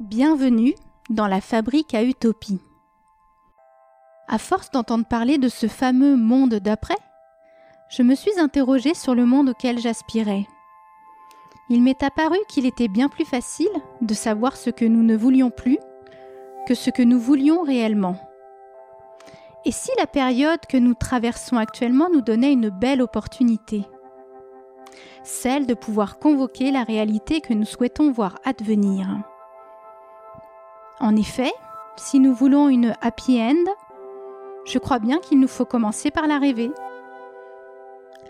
Bienvenue dans la fabrique à utopie. À force d'entendre parler de ce fameux monde d'après, je me suis interrogée sur le monde auquel j'aspirais. Il m'est apparu qu'il était bien plus facile de savoir ce que nous ne voulions plus que ce que nous voulions réellement. Et si la période que nous traversons actuellement nous donnait une belle opportunité? Celle de pouvoir convoquer la réalité que nous souhaitons voir advenir. En effet, si nous voulons une happy end, je crois bien qu'il nous faut commencer par la rêver.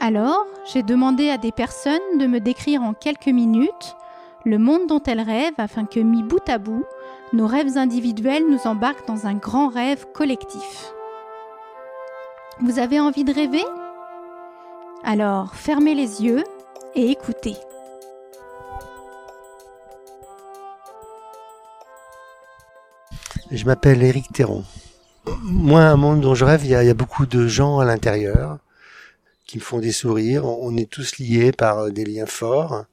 Alors, j'ai demandé à des personnes de me décrire en quelques minutes le monde dont elles rêvent afin que, mis bout à bout, nos rêves individuels nous embarquent dans un grand rêve collectif. Vous avez envie de rêver? Alors, fermez les yeux et écoutez. Je m'appelle Éric Théron. Moi, un monde dont je rêve, il y, a, beaucoup de gens à l'intérieur qui me font des sourires. On est tous liés par euh, des liens forts.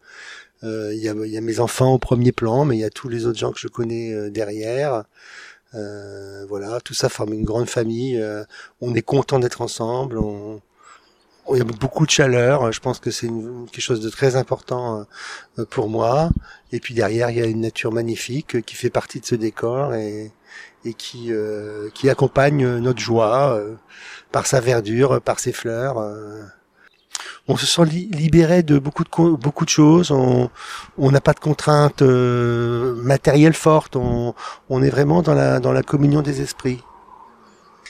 Euh, il, y a, mes enfants au premier plan, mais il y a tous les autres gens que je connais euh, derrière. voilà, tout ça forme une grande famille. on est content d'être ensemble. Il y a beaucoup de chaleur. Je pense que c'est quelque chose de très important pour moi. Et puis derrière, il y a une nature magnifique qui fait partie de ce décor et, et qui, euh, qui accompagne notre joie euh, par sa verdure, par ses fleurs. Euh. On se sent libéré de beaucoup de beaucoup de choses. On n'a pas de contraintes matérielles fortes. On, est vraiment dans la communion des esprits.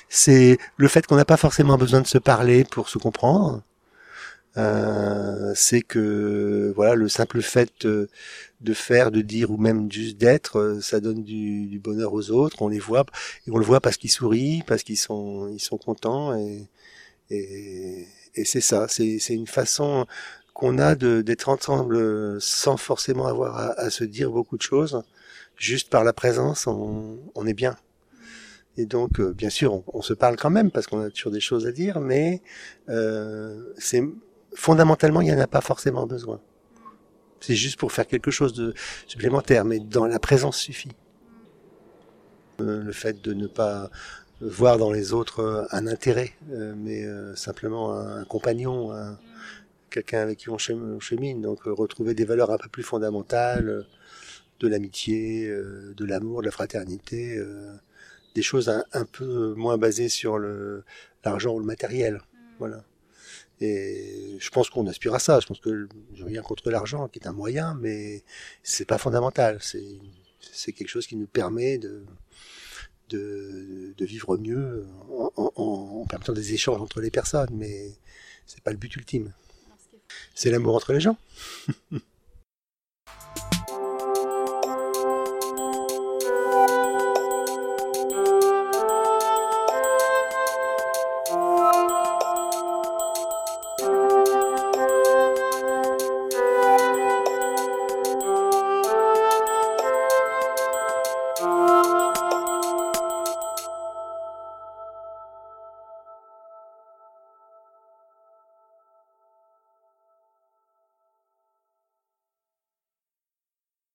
C'est le fait qu'on n'a pas forcément besoin de se parler pour se comprendre. Euh, c'est que voilà le simple fait euh, de faire, de dire ou même juste d'être, euh, ça donne du, bonheur aux autres. On les voit et on le voit parce qu'ils sourient, parce qu'ils sont ils sont contents et et, et c'est ça. C'est c'est une façon qu'on a d'être ensemble sans forcément avoir à, se dire beaucoup de choses. Juste par la présence, on, on est bien. Et donc, bien sûr, on, on, se parle quand même parce qu'on a toujours des choses à dire, mais euh, c'est fondamentalement, il n'y en a pas forcément besoin. C'est juste pour faire quelque chose de supplémentaire, mais dans la présence suffit. Euh, le fait de ne pas voir dans les autres euh, un intérêt, euh, mais simplement un, compagnon, quelqu'un avec qui on chemine. Donc retrouver des valeurs un peu plus fondamentales, de l'amitié, de l'amour, de la fraternité, des choses un, un, peu moins basées sur l'argent ou le matériel. Voilà. Et je pense qu'on aspire à ça. Je pense que j'ai rien contre l'argent, qui est un moyen, mais c'est pas fondamental. C'est quelque chose qui nous permet de de, vivre mieux en, en, permettant des échanges entre les personnes, mais c'est pas le but ultime. C'est l'amour entre les gens.